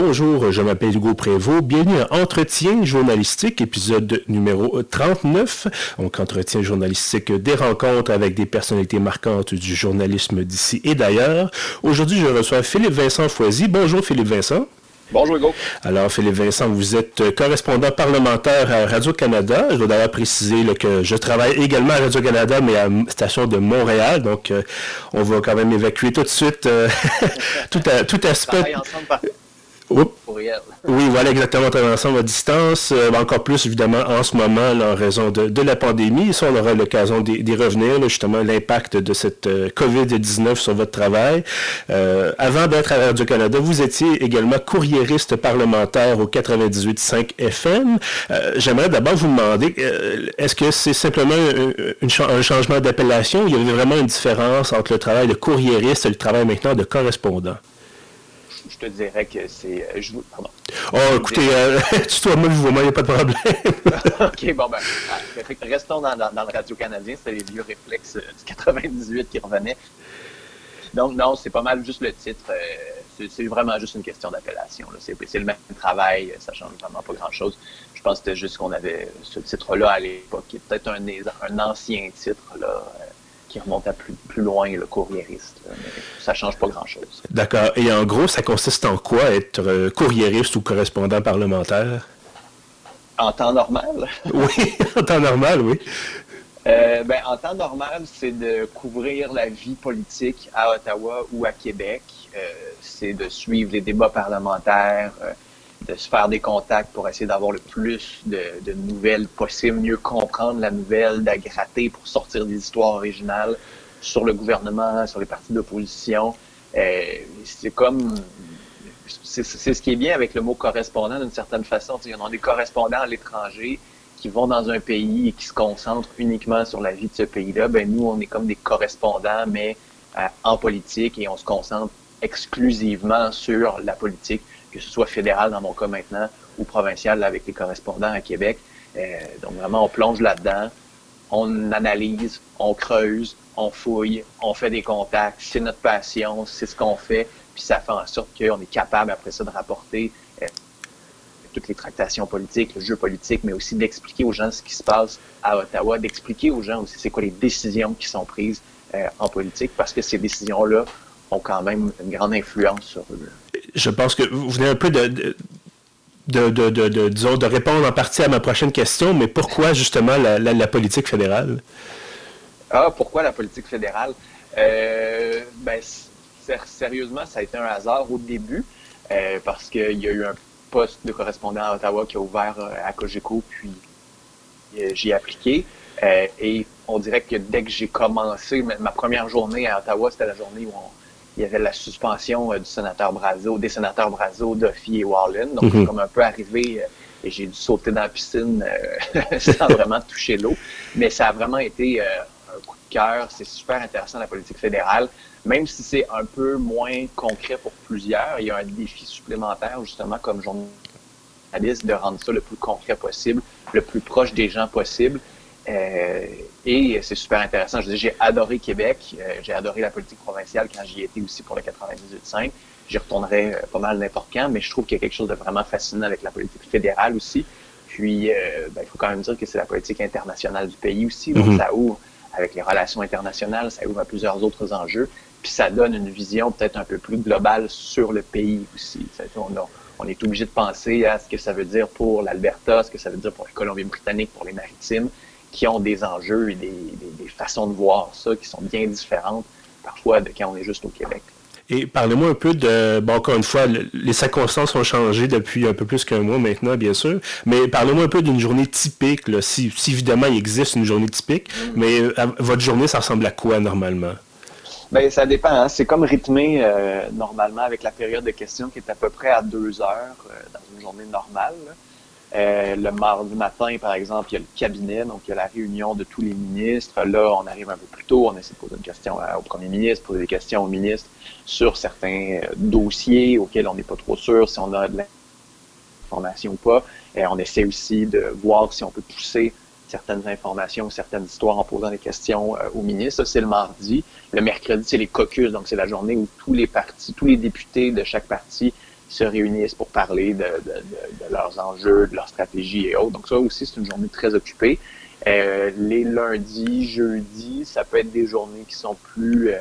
bonjour, je m'appelle Hugo Prévost. Bienvenue à Entretien journalistique, épisode numéro 39. Donc, Entretien journalistique, des rencontres avec des personnalités marquantes du journalisme d'ici et d'ailleurs. Aujourd'hui, je reçois Philippe Vincent Foisy. Bonjour Philippe Vincent. Bonjour Hugo. Alors Philippe Vincent, vous êtes correspondant parlementaire à Radio-Canada. Je dois d'ailleurs préciser que je travaille également à Radio-Canada, mais à la station de Montréal. Donc euh, on va quand même évacuer tout de suite euh, tout, tout aspect. Oui, voilà exactement, on ensemble à distance. Euh, encore plus, évidemment, en ce moment, en raison de, la pandémie. Ça, on aura l'occasion d'y revenir, justement, l'impact de cette euh, COVID-19 sur votre travail. Euh, avant d'être à Radio-Canada, vous étiez également courriériste parlementaire au 98.5 FM. J'aimerais d'abord vous demander, est-ce que c'est simplement un changement d'appellation? Il y avait vraiment une différence entre le travail de courriériste et le travail maintenant de correspondant? Je te dirais que c'est. Euh, Pardon. Oh, écoutez, euh, tu toi, moi, je vois, il n'y a pas de problème. OK, bon, ben, ah, restons dans, dans, le radio canadien. C'était les vieux réflexes euh, du 98 qui revenaient. Donc, non, c'est pas mal juste le titre. c'est vraiment juste une question d'appellation. C'est le même travail, ça change vraiment pas grand-chose. Je pense que c'était juste qu'on avait ce titre-là à l'époque, qui est peut-être un, un ancien titre, là, qui remonte à plus, plus loin, le courriériste. mais ça change pas grand-chose. D'accord. Et en gros, ça consiste en quoi être euh, courriériste ou correspondant parlementaire? En temps normal? oui, en temps normal, oui. Euh, ben, en temps normal, c'est de couvrir la vie politique à Ottawa ou à Québec. Euh, c'est de suivre les débats parlementaires, de se faire des contacts pour essayer d'avoir le plus de, de, nouvelles possibles, mieux comprendre la nouvelle, d'agratter pour sortir des histoires originales sur le gouvernement, sur les partis d'opposition. Euh, c'est comme c'est ce qui est bien avec le mot correspondant d'une certaine façon. Il y en a des correspondants à l'étranger qui vont dans un pays et qui se concentrent uniquement sur la vie de ce pays-là. Ben nous, on est comme des correspondants, mais euh, en politique et on se concentre exclusivement sur la politique que ce soit fédéral dans mon cas maintenant ou provincial avec les correspondants à Québec. Euh, donc vraiment, on plonge là-dedans, on analyse, on creuse, on fouille, on fait des contacts, c'est notre passion, c'est ce qu'on fait, puis ça fait en sorte qu'on est capable après ça de rapporter euh, toutes les tractations politiques, le jeu politique, mais aussi d'expliquer aux gens ce qui se passe à Ottawa, d'expliquer aux gens aussi c'est quoi les décisions qui sont prises euh, en politique, parce que ces décisions-là ont quand même une grande influence sur eux je pense que vous venez un peu de, de, disons, de répondre en partie à ma prochaine question, mais pourquoi justement la, politique fédérale? Ah, pourquoi la politique fédérale? Euh, ben, sérieusement, ça a été un hasard au début, euh, parce qu'il y a eu un poste de correspondant à Ottawa qui a ouvert euh, à Cogeco, puis j'y ai appliqué. et on dirait que dès que j'ai commencé, ma première journée à Ottawa, c'était la journée où on, il y avait la suspension euh, du sénateur Brazo, des sénateurs Brazo, Duffy et Wallen. Donc, mm comme un peu arrivé euh, et j'ai dû sauter dans la piscine euh, sans vraiment toucher l'eau. Mais ça a vraiment été un coup de cœur. C'est super intéressant, la politique fédérale. Même si c'est un peu moins concret pour plusieurs, il y a un défi supplémentaire, justement, comme journaliste, de rendre ça le plus concret possible, le plus proche des gens possible. Euh, et c'est super intéressant. Je j'ai adoré Québec. Euh, j'ai adoré la politique provinciale quand j'y étais aussi pour le 98.5. J'y retournerai euh, pas mal n'importe quand, mais je trouve qu'il y a quelque chose de vraiment fascinant avec la politique fédérale aussi. Puis, ben, il faut quand même dire que c'est la politique internationale du pays aussi. Donc, mhm. ça ouvre avec les relations internationales, ça ouvre à plusieurs autres enjeux. Puis, ça donne une vision peut-être un peu plus globale sur le pays aussi. On, on est obligé de penser à ce que ça veut dire pour l'Alberta, ce que ça veut dire pour la Colombie-Britannique, pour les maritimes qui ont des enjeux et des, façons de voir ça qui sont bien différentes parfois de quand on est juste au Québec. Et parlez-moi un peu de, bon, encore une fois, les circonstances ont changé depuis un peu plus qu'un mois maintenant, bien sûr, mais parlez-moi un peu d'une journée typique, là, si, évidemment il existe une journée typique, mm. mais euh, votre journée, ça ressemble à quoi normalement? Bien, ça dépend. Hein. C'est comme rythmé euh, normalement avec la période de questions qui est à peu près à deux heures euh, dans une journée normale. Euh, le mardi matin, par exemple, il y a le cabinet, donc il y a la réunion de tous les ministres. Là, on arrive un peu plus tôt, on essaie de poser une question au premier ministre, poser des questions au ministre sur certains euh, dossiers auxquels on n'est pas trop sûr si on a de l'information ou pas. Et on essaie aussi de voir si on peut pousser certaines informations, certaines histoires en posant des questions euh, au ministre. Ça, c'est le mardi. Le mercredi, c'est les caucus, donc c'est la journée où tous les partis, tous les députés de chaque parti se réunissent pour parler de, leurs enjeux, de leur stratégie et autres. Donc ça aussi, c'est une journée très occupée. Euh, les lundis, jeudis, ça peut être des journées qui sont plus, euh,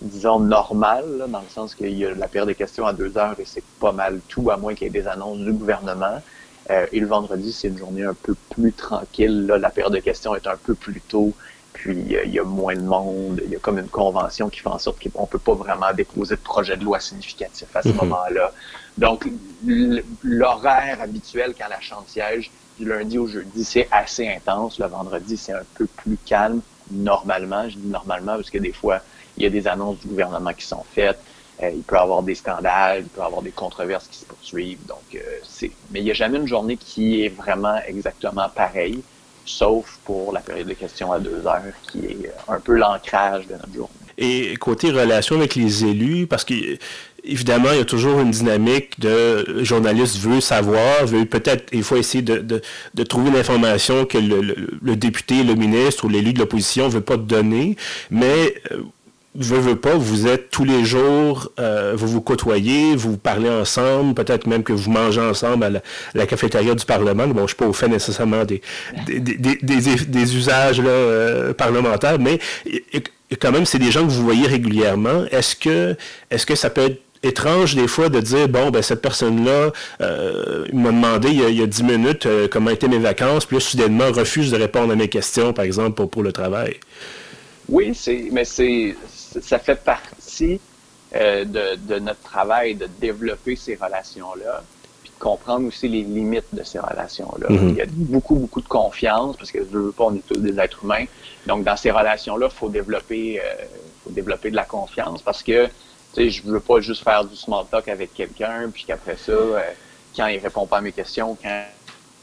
disons, normales, dans le sens qu'il y a la période de questions à deux heures et c'est pas mal tout, à moins qu'il y ait des annonces du gouvernement. Euh, et le vendredi, c'est une journée un peu plus tranquille. Là, la période de questions est un peu plus tôt. Puis il y a moins de monde, il y a comme une convention qui fait en sorte qu'on ne peut pas vraiment déposer de projet de loi significatif à ce mhm. moment-là. Donc, l'horaire habituel quand la chambre siège, du lundi au jeudi, c'est assez intense. Le vendredi, c'est un peu plus calme, normalement. Je dis normalement parce que des fois, il y a des annonces du gouvernement qui sont faites. Euh, il peut y avoir des scandales, il peut y avoir des controverses qui se poursuivent. Donc, euh, c'est. Mais il n'y a jamais une journée qui est vraiment exactement pareille sauf pour la période de questions à deux heures, qui est euh, un peu l'ancrage de notre journée. Et côté relation avec les élus, parce que évidemment, il y a toujours une dynamique de journaliste veut savoir, veut peut-être il faut essayer de, de, de trouver l'information que le, le, député, le ministre ou l'élu de l'opposition ne veut pas donner, mais euh, veux, veux pas, vous êtes tous les jours, euh, vous vous côtoyez, vous parlez ensemble, peut-être même que vous mangez ensemble à la, cafétéria du Parlement. Bon, je ne suis pas au fait nécessairement des, des, usages euh, parlementaires, mais quand même, c'est des gens que vous voyez régulièrement. Est-ce que, est-ce que ça peut être étrange des fois de dire bon ben cette personne là euh, m'a demandé il y, a, dix minutes comment étaient mes vacances puis là soudainement refuse de répondre à mes questions par exemple pour, pour le travail? Oui mais c'est ça fait partie euh, de, notre travail de développer ces relations-là, puis de comprendre aussi les limites de ces relations-là. Mm-hmm. Il y a beaucoup, beaucoup de confiance, parce que je veux pas, on est tous des êtres humains. Donc, dans ces relations-là, il faut développer, euh, faut développer de la confiance, parce que, tu sais, je veux pas juste faire du small talk avec quelqu'un, puis qu'après ça, euh, quand il répond pas à mes questions, quand,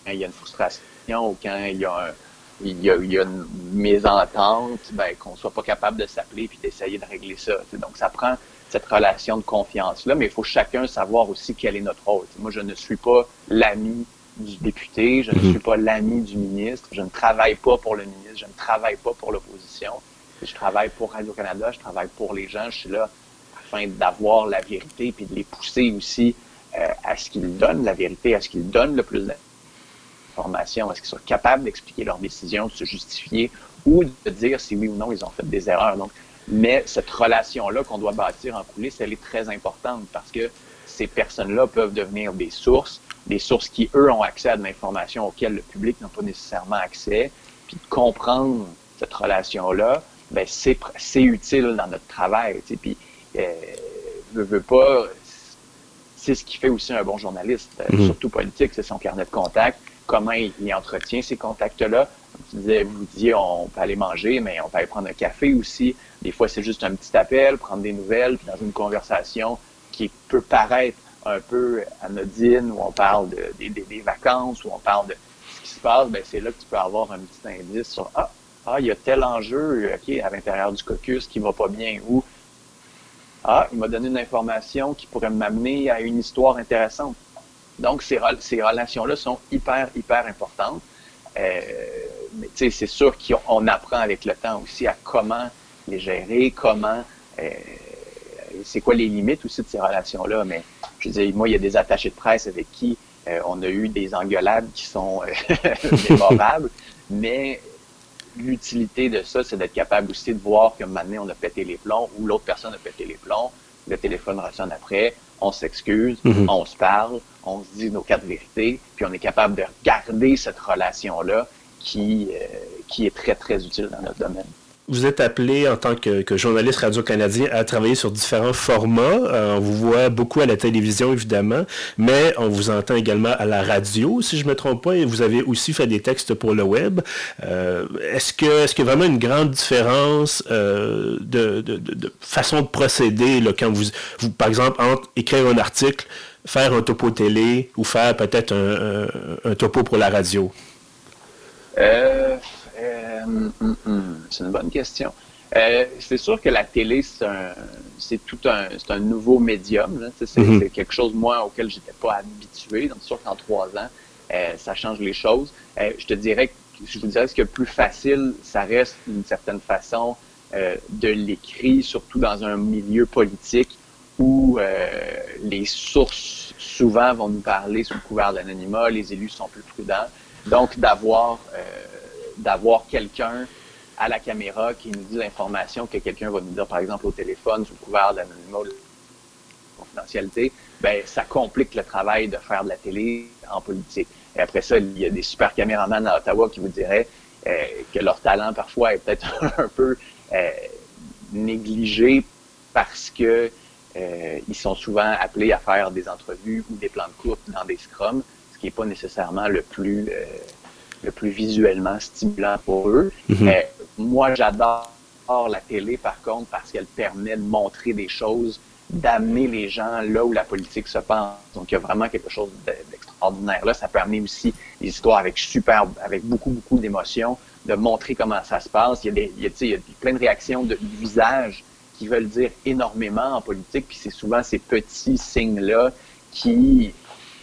il y a une frustration, ou quand il y a un il y, a, il y a, une mésentente, ben, qu'on soit pas capable de s'appeler puis d'essayer de régler ça. Donc, ça prend cette relation de confiance-là, mais il faut chacun savoir aussi quel est notre rôle. moi, je ne suis pas l'ami du député, je ne mhm. suis pas l'ami du ministre, je ne travaille pas pour le ministre, je ne travaille pas pour l'opposition. Je travaille pour Radio-Canada, je travaille pour les gens, je suis là afin d'avoir la vérité puis de les pousser aussi euh, à ce qu'ils donnent la vérité, à ce qu'ils donnent le plus est-ce qu'ils sont capables d'expliquer leurs décisions, de se justifier ou de dire si oui ou non ils ont fait des erreurs. Donc, mais cette relation-là qu'on doit bâtir en coulisses, elle est très importante parce que ces personnes-là peuvent devenir des sources, des sources qui, eux, ont accès à de l'information auxquelles le public n'a pas nécessairement accès. Puis de comprendre cette relation-là, ben c'est, utile dans notre travail. Tu sais. Puis, euh, je veux pas, c'est ce qui fait aussi un bon journaliste, mm-hmm. surtout politique, c'est son carnet de contact comment il, entretient ces contacts-là. Vous disiez, vous disiez, on peut aller manger, mais on peut aller prendre un café aussi. Des fois, c'est juste un petit appel, prendre des nouvelles, puis dans une conversation qui peut paraître un peu anodine, où on parle de, des vacances, où on parle de ce qui se passe, ben c'est là que tu peux avoir un petit indice sur ah, ah, il y a tel enjeu, ok, à l'intérieur du caucus qui va pas bien, ou ah, il m'a donné une information qui pourrait m'amener à une histoire intéressante. Donc, ces, ces relations-là sont hyper, hyper importantes. Euh, mais tu sais, c'est sûr qu'on apprend avec le temps aussi à comment les gérer, comment, euh, c'est quoi les limites aussi de ces relations-là. Mais je veux dire, moi, il y a des attachés de presse avec qui euh, on a eu des engueulades qui sont mémorables, mais l'utilité de ça, c'est d'être capable aussi de voir que maintenant on a pété les plombs ou l'autre personne a pété les plombs, le téléphone ressonne après, on s'excuse, mhm. on se parle, on se dit nos quatre vérités, puis on est capable de garder cette relation-là qui, euh, qui est très, très utile dans notre domaine. Vous êtes appelé en tant que, journaliste radio-canadien à travailler sur différents formats. Euh, on vous voit beaucoup à la télévision, évidemment, mais on vous entend également à la radio, si je ne me trompe pas, et vous avez aussi fait des textes pour le web. Euh, est-ce est-ce qu'il y a vraiment une grande différence de, façon de procéder quand vous, vous, par exemple, entre écrire un article, faire un topo télé ou faire peut-être un, un, topo pour la radio? Euh euh, hum, hum, hum, c'est une bonne question. Euh, c'est sûr que la télé, c'est tout un, un nouveau médium. Mhm. C'est quelque chose, moi, auquel j'étais pas habitué. Donc, c'est sûr qu'en trois ans, euh, ça change les choses. je te dirais que je vous dirais que plus facile, ça reste d'une certaine façon de l'écrit, surtout dans un milieu politique où où les sources souvent vont nous parler sous couvert d'anonymat, les élus sont plus prudents. Donc, d'avoir d'avoir quelqu'un à la caméra qui nous dit l'information que quelqu'un va nous dire, par exemple, au téléphone, sous couvert d'anonymat, confidentialité, ben, ça complique le travail de faire de la télé en politique. Et après ça, il y a des super caméramans à Ottawa qui vous diraient euh, que leur talent parfois est peut-être un peu euh, négligé parce que euh, ils sont souvent appelés à faire des entrevues ou des plans de coupe dans des scrums, ce qui n'est pas nécessairement le plus le plus visuellement stimulant pour eux. Mhm. moi, j'adore la télé, par contre, parce qu'elle permet de montrer des choses d'amener les gens là où la politique se pense. Donc, il y a vraiment quelque chose d'extraordinaire là. Ça peut amener aussi des histoires avec super, avec beaucoup, beaucoup d'émotions, de montrer comment ça se passe. Il y a, des, il y a, il y a plein de réactions de, visage qui veulent dire énormément en politique, puis c'est souvent ces petits signes-là qui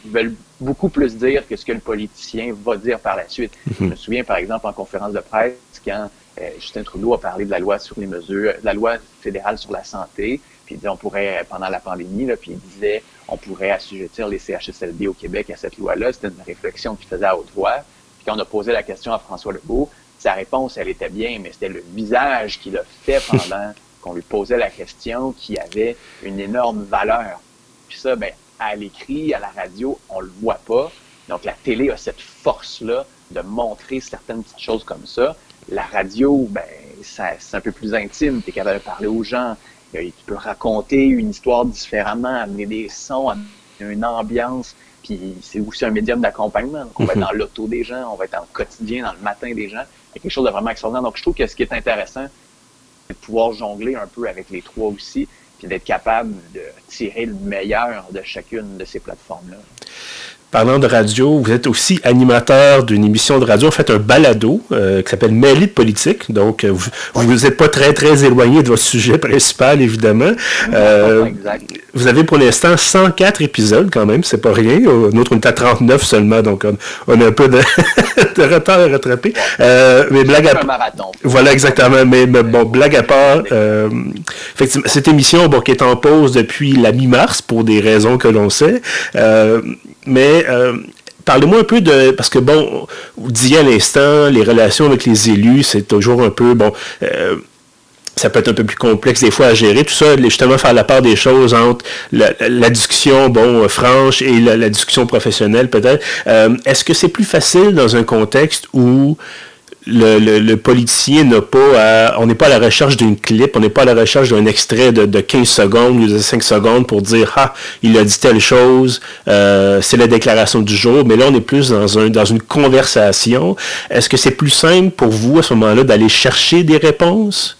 veulent beaucoup plus dire que ce que le politicien va dire par la suite. Mhm. Je me souviens, par exemple, en conférence de presse, quand euh, Justin Trudeau a parlé de la loi sur les mesures, de la loi fédérale sur la santé, puis il disait on pourrait, pendant la pandémie, là, puis il disait on pourrait assujettir les CHSLD au Québec à cette loi-là. C'était une réflexion qu'il faisait à haute voix. Puis quand on a posé la question à François Legault, sa réponse, elle était bien, mais c'était le visage qu'il a fait pendant qu'on lui posait la question qui avait une énorme valeur. Puis ça, ben, à l'écrit, à la radio, on le voit pas. Donc la télé a cette force-là de montrer certaines petites choses comme ça. La radio, ben, c'est un peu plus intime. Tu es capable de parler aux gens. Tu peux raconter une histoire différemment, amener des sons, amener une ambiance. Puis c'est aussi un médium d'accompagnement. Donc on va être mhm. dans l'auto des gens, on va être dans le quotidien, dans le matin des gens. Il y a quelque chose de vraiment extraordinaire. Donc je trouve que ce qui est intéressant, de pouvoir jongler un peu avec les trois aussi, puis d'être capable de tirer le meilleur de chacune de ces plateformes-là. Parlant de radio, vous êtes aussi animateur d'une émission de radio, en fait un balado euh, qui s'appelle Mêlée de politique. Donc, euh, vous n'êtes pas très, très éloigné de votre sujet principal, évidemment. Euh, vous avez pour l'instant 104 épisodes quand même, c'est pas rien. Nous, on est à 39 seulement, donc on, a un peu de, retard à rattraper. mais blague à part... Voilà, exactement. Mais, bon, blague à part, effectivement, cette émission, bon, qui est en pause depuis la mi-mars, pour des raisons que l'on sait, mais euh, parlez-moi un peu de. Parce que, bon, vous disiez à l'instant, les relations avec les élus, c'est toujours un peu. Bon. Euh, ça peut être un peu plus complexe des fois à gérer. Tout ça, justement, faire la part des choses entre la, discussion, bon, franche et la, discussion professionnelle, peut-être. Euh, est-ce que c'est plus facile dans un contexte où le, politicien n'a pas on n'est pas à la recherche d'une clip, on n'est pas à la recherche d'un extrait de, 15 secondes ou de 5 secondes pour dire ah il a dit telle chose, euh, c'est la déclaration du jour, mais là on est plus dans un dans une conversation. Est-ce que c'est plus simple pour vous à ce moment-là d'aller chercher des réponses?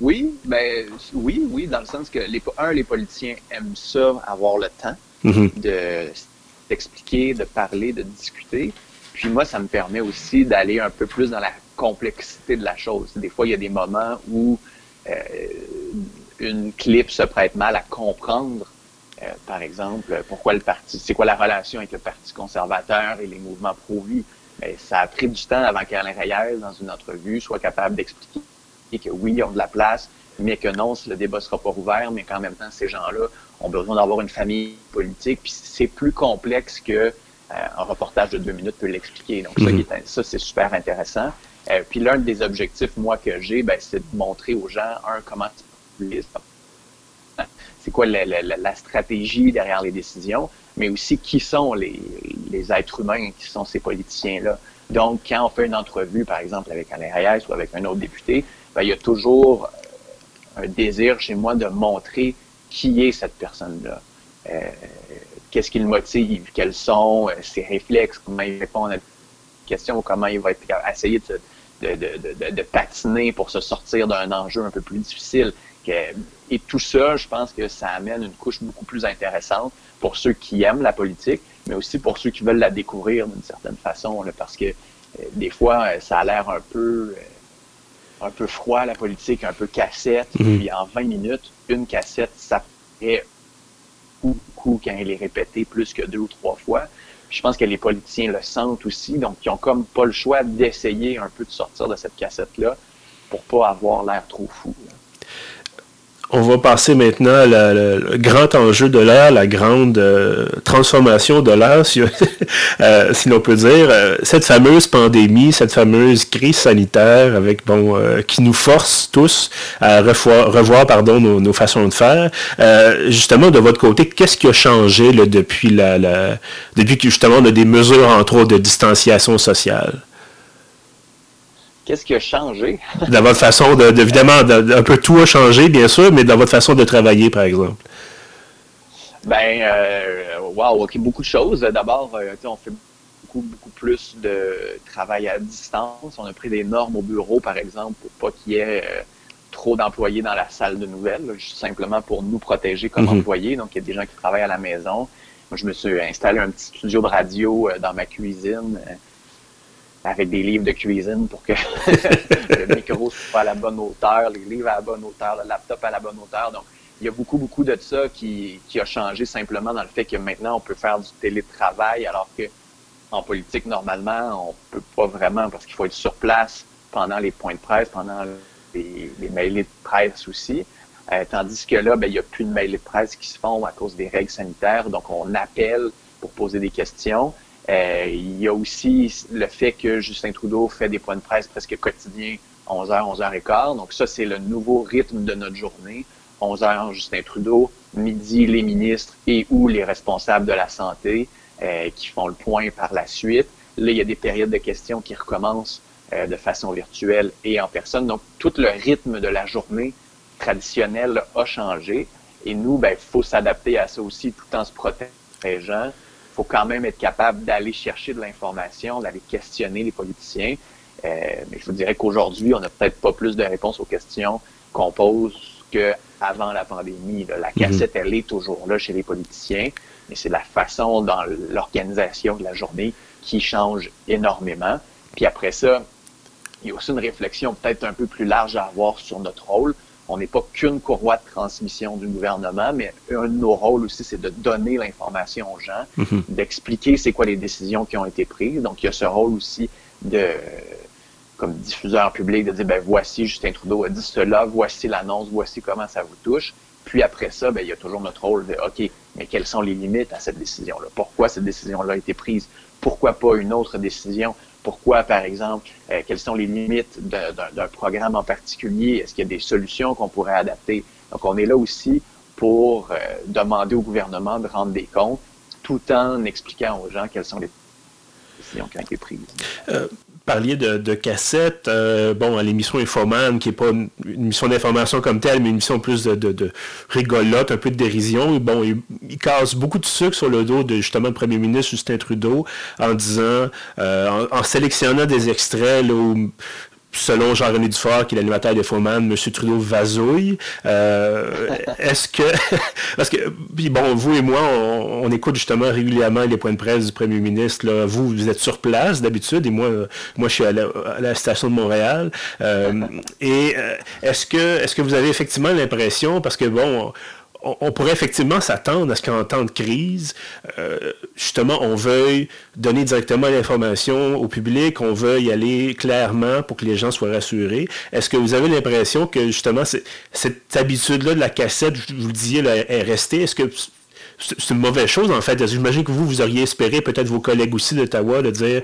Oui, ben oui, oui, dans le sens que les un, les politiciens aiment ça, avoir le temps mm-hmm. de d'expliquer, de parler, de discuter. Puis moi, ça me permet aussi d'aller un peu plus dans la complexité de la chose. Des fois, il y a des moments où euh, une clip se prête mal à comprendre. Euh, par exemple, pourquoi le parti, c'est quoi la relation avec le Parti conservateur et les mouvements pro-vie. Mais ça a pris du temps avant qu'Alain Reyes, dans une entrevue, soit capable d'expliquer que oui, ils ont de la place, mais que non, le débat sera pas ouvert, mais qu'en même temps, ces gens-là ont besoin d'avoir une famille politique. Puis c'est plus complexe que un reportage de deux minutes peut l'expliquer. Donc, ça, mhm. ça c'est super intéressant. Euh, puis l'un des objectifs, moi, que j'ai, ben, c'est de montrer aux gens, un, comment c'est quoi la, la, stratégie derrière les décisions, mais aussi qui sont les, les êtres humains, qui sont ces politiciens-là. Donc, quand on fait une entrevue, par exemple, avec Alain Reyes ou avec un autre député, ben, il y a toujours euh, un désir chez moi de montrer qui est cette personne-là. Euh, qu'est-ce qui le motive, quels sont euh, ses réflexes, comment il répond à des questions, comment il va être, essayer de, de, de, patiner pour se sortir d'un enjeu un peu plus difficile. Et tout ça, je pense que ça amène une couche beaucoup plus intéressante pour ceux qui aiment la politique, mais aussi pour ceux qui veulent la découvrir d'une certaine façon, parce que euh, des fois, ça a l'air un peu un peu froid, la politique, un peu cassette, mm-hmm. puis en 20 minutes, une cassette, ça fait quand elle est répétée plus que deux ou trois fois. je pense que les politiciens le sentent aussi, donc ils ont comme pas le choix d'essayer un peu de sortir de cette cassette-là pour pas avoir l'air trop fou. On va passer maintenant à le grand enjeu de l'ère, la grande euh, transformation de l'ère, si, euh, l'on peut dire. Euh, cette fameuse pandémie, cette fameuse crise sanitaire bon qui nous force tous à revoir, revoir pardon, nos, façons de faire. justement, de votre côté, qu'est-ce qui a changé depuis, la, depuis que justement on a des mesures, entre autres, de distanciation sociale? Qu'est-ce qui a changé? dans votre façon de, évidemment, un peu tout a changé, bien sûr, mais dans votre façon de travailler, par exemple. Ben, euh, wow, ok, beaucoup de choses. D'abord, euh, on fait beaucoup, beaucoup plus de travail à distance. On a pris des normes au bureau, par exemple, pour pas qu'il y ait euh, trop d'employés dans la salle de nouvelles, juste simplement pour nous protéger comme mhm. employés. Donc, il y a des gens qui travaillent à la maison. Moi, je me suis installé un petit studio de radio dans ma cuisine avec des livres de cuisine pour que le micro soit à la bonne hauteur, les livres à la bonne hauteur, le laptop à la bonne hauteur. Donc, il y a beaucoup, beaucoup de ça qui, qui a changé simplement dans le fait que maintenant, on peut faire du télétravail alors que en politique, normalement, on peut pas vraiment parce qu'il faut être sur place pendant les points de presse, pendant les, les mailés de presse aussi. Euh, tandis que là, ben, il n'y a plus de mailés de presse qui se font à cause des règles sanitaires. Donc, on appelle pour poser des questions. Euh, il y a aussi le fait que Justin Trudeau fait des points de presse presque quotidiens, 11h, 11h15. Donc ça, c'est le nouveau rythme de notre journée. 11h, Justin Trudeau, midi, les ministres et ou les responsables de la santé euh, qui font le point par la suite. Là, il y a des périodes de questions qui recommencent euh, de façon virtuelle et en personne. Donc, tout le rythme de la journée traditionnelle a changé. Et nous, ben, il faut s'adapter à ça aussi tout en se protégeant faut quand même être capable d'aller chercher de l'information, d'aller questionner les politiciens. Euh, mais je vous dirais qu'aujourd'hui, on n'a peut-être pas plus de réponses aux questions qu'on pose qu'avant la pandémie. La mhm. cassette, elle est toujours là chez les politiciens, mais c'est la façon dans l'organisation de la journée qui change énormément. Puis après ça, il y a aussi une réflexion peut-être un peu plus large à avoir sur notre rôle on n'est pas qu'une courroie de transmission du gouvernement, mais un de nos rôles aussi, c'est de donner l'information aux gens, mhm. d'expliquer c'est quoi les décisions qui ont été prises. Donc, il y a ce rôle aussi de, comme diffuseur public, de dire, ben voici, Justin Trudeau a dit cela, voici l'annonce, voici comment ça vous touche. Puis après ça, ben, il y a toujours notre rôle de, OK, mais quelles sont les limites à cette décision-là? Pourquoi cette décision-là a été prise? Pourquoi pas une autre décision? Pourquoi, par exemple, euh, quelles sont les limites d'un programme en particulier? Est-ce qu'il y a des solutions qu'on pourrait adapter? Donc, on est là aussi pour euh, demander au gouvernement de rendre des comptes tout en expliquant aux gens quelles sont les décisions qui ont été prises. Euh, parliez de, cassettes. Euh, bon, l'émission Infoman, qui n'est pas une, émission d'information comme telle, mais une émission plus de, rigolote, un peu de dérision. Bon, il, casse beaucoup de sucre sur le dos de justement le premier ministre Justin Trudeau en disant, euh, en, sélectionnant des extraits là, où selon Jean-René Dufort, qui est l'animateur de Foman, M. Trudeau vasouille. Euh, est-ce que... Parce que, puis bon, vous et moi, on, écoute justement régulièrement les points de presse du premier ministre. Là. Vous, vous êtes sur place d'habitude, et moi, moi je suis à la, station de Montréal. Euh, et euh, est-ce que, est-ce que vous avez effectivement l'impression, parce que bon on, pourrait effectivement s'attendre à ce qu'en temps de crise, euh, justement, on veuille donner directement l'information au public, on veuille y aller clairement pour que les gens soient rassurés. Est-ce que vous avez l'impression que justement cette habitude-là de la cassette, vous le disiez, est restée? Est-ce que c'est une mauvaise chose en fait? J'imagine que vous, vous auriez espéré, peut-être vos collègues aussi d'Ottawa, de dire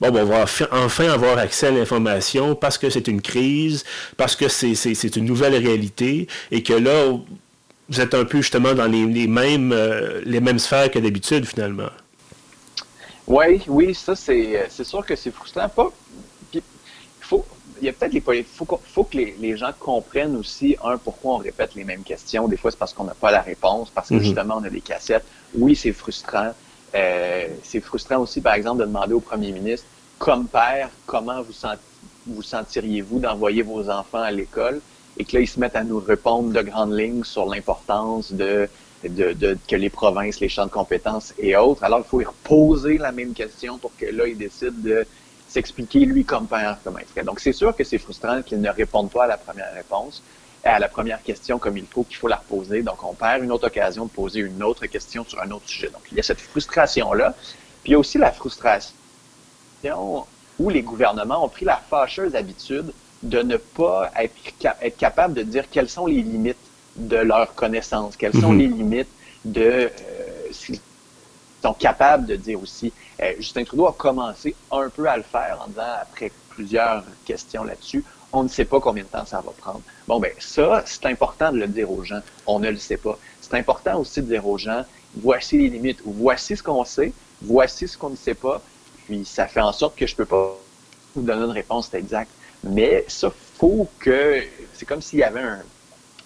bon, on va enfin avoir accès à l'information parce que c'est une crise, parce que c'est une nouvelle réalité, et que là, vous êtes un peu justement dans les, mêmes, euh, les mêmes sphères que d'habitude, finalement. Oui, oui, ça, c'est sûr que c'est frustrant. Pas, il faut, il y a peut-être les faut, faut que les, gens comprennent aussi, un, pourquoi on répète les mêmes questions. Des fois, c'est parce qu'on n'a pas la réponse, parce que mm-hmm. justement, on a des cassettes. Oui, c'est frustrant. Euh, c'est frustrant aussi, par exemple, de demander au premier ministre, comme père, comment vous, sent, vous sentiriez-vous d'envoyer vos enfants à l'école? Et que là, ils se mettent à nous répondre de grandes lignes sur l'importance de, de, que les provinces, les champs de compétences et autres. Alors, il faut y reposer la même question pour que là, il décide de s'expliquer lui comme père il ferait. Donc, c'est sûr que c'est frustrant qu'il ne réponde pas à la première réponse, à la première question comme il faut, qu'il faut la reposer. Donc, on perd une autre occasion de poser une autre question sur un autre sujet. Donc, il y a cette frustration-là. Puis, il y a aussi la frustration où les gouvernements ont pris la fâcheuse habitude de ne pas être, être capable de dire quelles sont les limites de leurs connaissances, quelles sont mhm. les limites de euh, s'ils sont capables de dire aussi. Euh, Justin Trudeau a commencé un peu à le faire en disant, après plusieurs questions là-dessus, on ne sait pas combien de temps ça va prendre. Bon, ben ça, c'est important de le dire aux gens. On ne le sait pas. C'est important aussi de dire aux gens, voici les limites, voici ce qu'on sait, voici ce qu'on ne sait pas, puis ça fait en sorte que je peux pas vous donner une réponse exacte. Mais ça, faut que, c'est comme s'il y avait un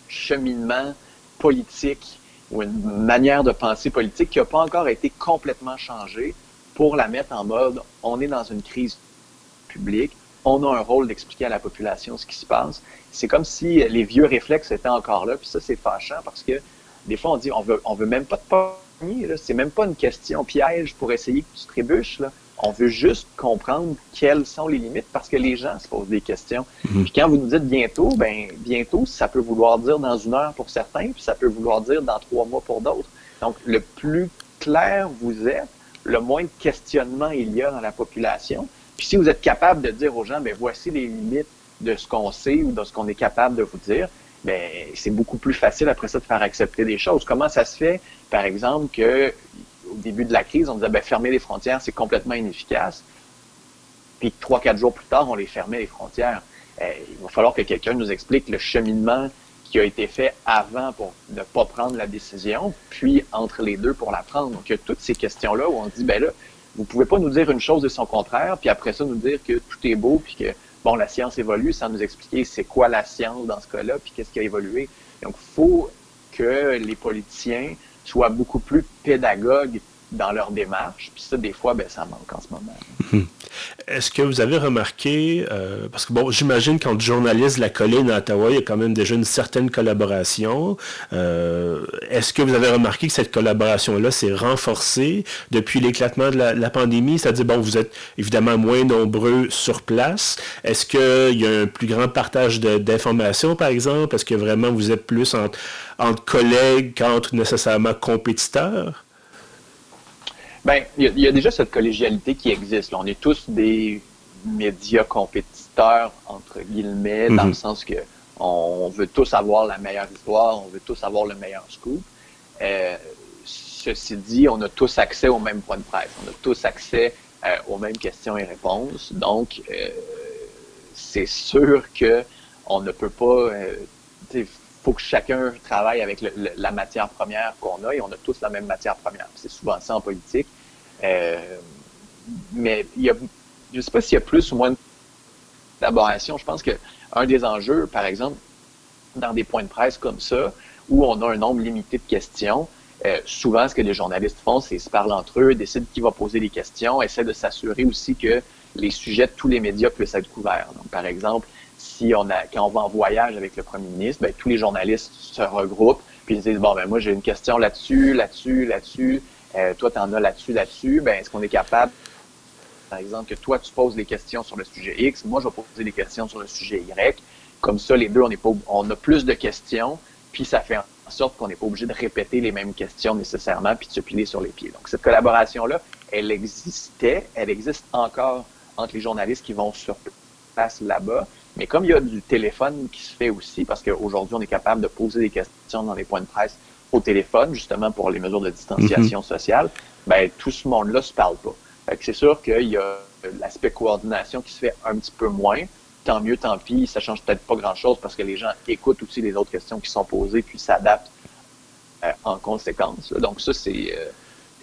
cheminement politique ou une manière de penser politique qui n'a pas encore été complètement changée pour la mettre en mode, on est dans une crise publique, on a un rôle d'expliquer à la population ce qui se passe. C'est comme si les vieux réflexes étaient encore là, puis ça, c'est fâchant parce que des fois, on dit, on veut, on veut même pas te pogner, c'est même pas une question piège pour essayer que tu trébuches, là. On veut juste comprendre quelles sont les limites parce que les gens se posent des questions. Mhm. Puis quand vous nous dites bientôt, ben bientôt, ça peut vouloir dire dans une heure pour certains, puis ça peut vouloir dire dans trois mois pour d'autres. Donc, le plus clair vous êtes, le moins de questionnement il y a dans la population. Puis si vous êtes capable de dire aux gens, ben voici les limites de ce qu'on sait ou de ce qu'on est capable de vous dire, ben c'est beaucoup plus facile après ça de faire accepter des choses. Comment ça se fait, par exemple, que au début de la crise, on disait ben, fermer les frontières, c'est complètement inefficace. Puis trois, quatre jours plus tard, on les fermait les frontières. Euh, il va falloir que quelqu'un nous explique le cheminement qui a été fait avant pour ne pas prendre la décision, puis entre les deux pour la prendre. Donc, il y a toutes ces questions-là où on dit, ben là, vous pouvez pas nous dire une chose de son contraire, puis après ça nous dire que tout est beau, puis que, bon, la science évolue sans nous expliquer c'est quoi la science dans ce cas-là, puis qu'est-ce qui a évolué. Donc, il faut que les politiciens soient beaucoup plus pédagogues dans leur démarche. Puis ça, des fois, ben, ça manque en ce moment. Hmm. Est-ce que vous avez remarqué, euh, parce que bon, j'imagine quand journaliste de la colline à Ottawa, il y a quand même déjà une certaine collaboration. Euh, est-ce que vous avez remarqué que cette collaboration-là s'est renforcée depuis l'éclatement de la, pandémie? C'est-à-dire, bon, vous êtes évidemment moins nombreux sur place. Est-ce qu'il y a un plus grand partage d'informations, par exemple? Est-ce que vraiment vous êtes plus entre collègues qu'entre nécessairement compétiteurs? Ben, il y, a déjà cette collégialité qui existe. On est tous des médias compétiteurs, entre guillemets, dans le mhm. sens que on veut tous avoir la meilleure histoire, on veut tous avoir le meilleur scoop. Euh, ceci dit, on a tous accès au même point de presse, on a tous accès euh, aux mêmes questions et réponses. Donc, euh, c'est sûr que on ne peut pas faut que chacun travaille avec la matière première qu'on a et on a tous la même matière première. C'est souvent ça en politique. Euh, mais il y a, je ne sais pas s'il y a plus ou moins de collaboration. Je pense qu'un des enjeux, par exemple, dans des points de presse comme ça, où on a un nombre limité de questions, euh, souvent, ce que les journalistes font, c'est se parlent entre eux, décident qui va poser les questions, essaient de s'assurer aussi que les sujets de tous les médias puissent être couverts. Donc, par exemple, quand on va en voyage avec le premier ministre, ben, tous les journalistes se regroupent, puis ils disent, bon, ben, moi, j'ai une question là-dessus, là-dessus, là-dessus, euh, toi, tu en as là-dessus, là-dessus, ben, est-ce qu'on est capable, par exemple, que toi, tu poses des questions sur le sujet X, moi, je vais poser des questions sur le sujet Y. Comme ça, les deux, on, est pas, on a plus de questions, puis ça fait en sorte qu'on n'est pas obligé de répéter les mêmes questions nécessairement, puis de se piler sur les pieds. Donc, cette collaboration-là, elle existait, elle existe encore entre les journalistes qui vont sur place là-bas, mais comme il y a du téléphone qui se fait aussi, parce qu'aujourd'hui, on est capable de poser des questions dans les points de presse au téléphone, justement pour les mesures de distanciation mhm. sociale, ben, tout ce monde-là ne se parle pas. c'est sûr qu'il y a l'aspect coordination qui se fait un petit peu moins. Tant mieux, tant pis, ça change peut-être pas grand-chose parce que les gens écoutent aussi les autres questions qui sont posées puis s'adaptent euh, en conséquence. Donc ça, c'est... Euh,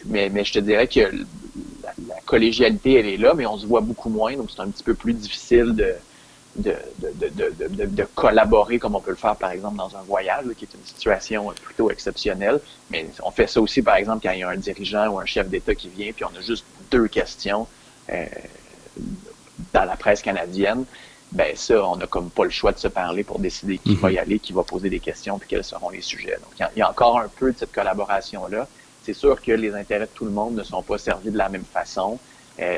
mais, mais je te dirais que la, la, collégialité, elle est là, mais on se voit beaucoup moins, donc c'est un petit peu plus difficile de, de, de, de, de, collaborer comme on peut le faire, par exemple, dans un voyage, qui est une situation plutôt exceptionnelle. Mais on fait ça aussi, par exemple, quand il y a un dirigeant ou un chef d'État qui vient, puis on a juste deux questions euh, dans la presse canadienne. Ben ça, on n'a comme pas le choix de se parler pour décider qui va y mhm. aller, qui va poser des questions, puis quels seront les sujets. Donc, il y a encore un peu de cette collaboration-là. C'est sûr que les intérêts de tout le monde ne sont pas servis de la même façon. Euh,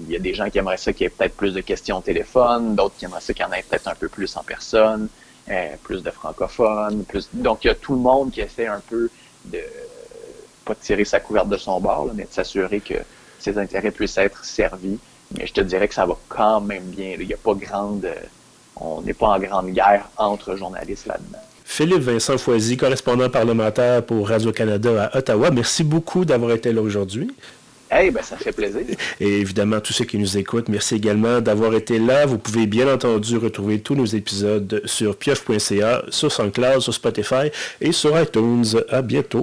il y a des gens qui aimeraient ça qu'il y ait peut-être plus de questions au téléphone, d'autres qui aimeraient ça qu'il y en ait peut-être un peu plus en personne, euh, plus de francophones, plus. Donc il y a tout le monde qui essaie un peu de pas de tirer sa couverte de son bord, mais de s'assurer que ses intérêts puissent être servis. Mais je te dirais que ça va quand même bien. Il n'y a pas grande on n'est pas en grande guerre entre journalistes là-dedans. Philippe Vincent Foisy, correspondant parlementaire pour Radio-Canada à Ottawa, merci beaucoup d'avoir été là aujourd'hui. Ben, ça fait plaisir. Et évidemment, tous ceux qui nous écoutent, merci également d'avoir été là. Vous pouvez bien entendu retrouver tous nos épisodes sur pieuf.ca, sur SoundCloud, sur Spotify et sur iTunes. À bientôt.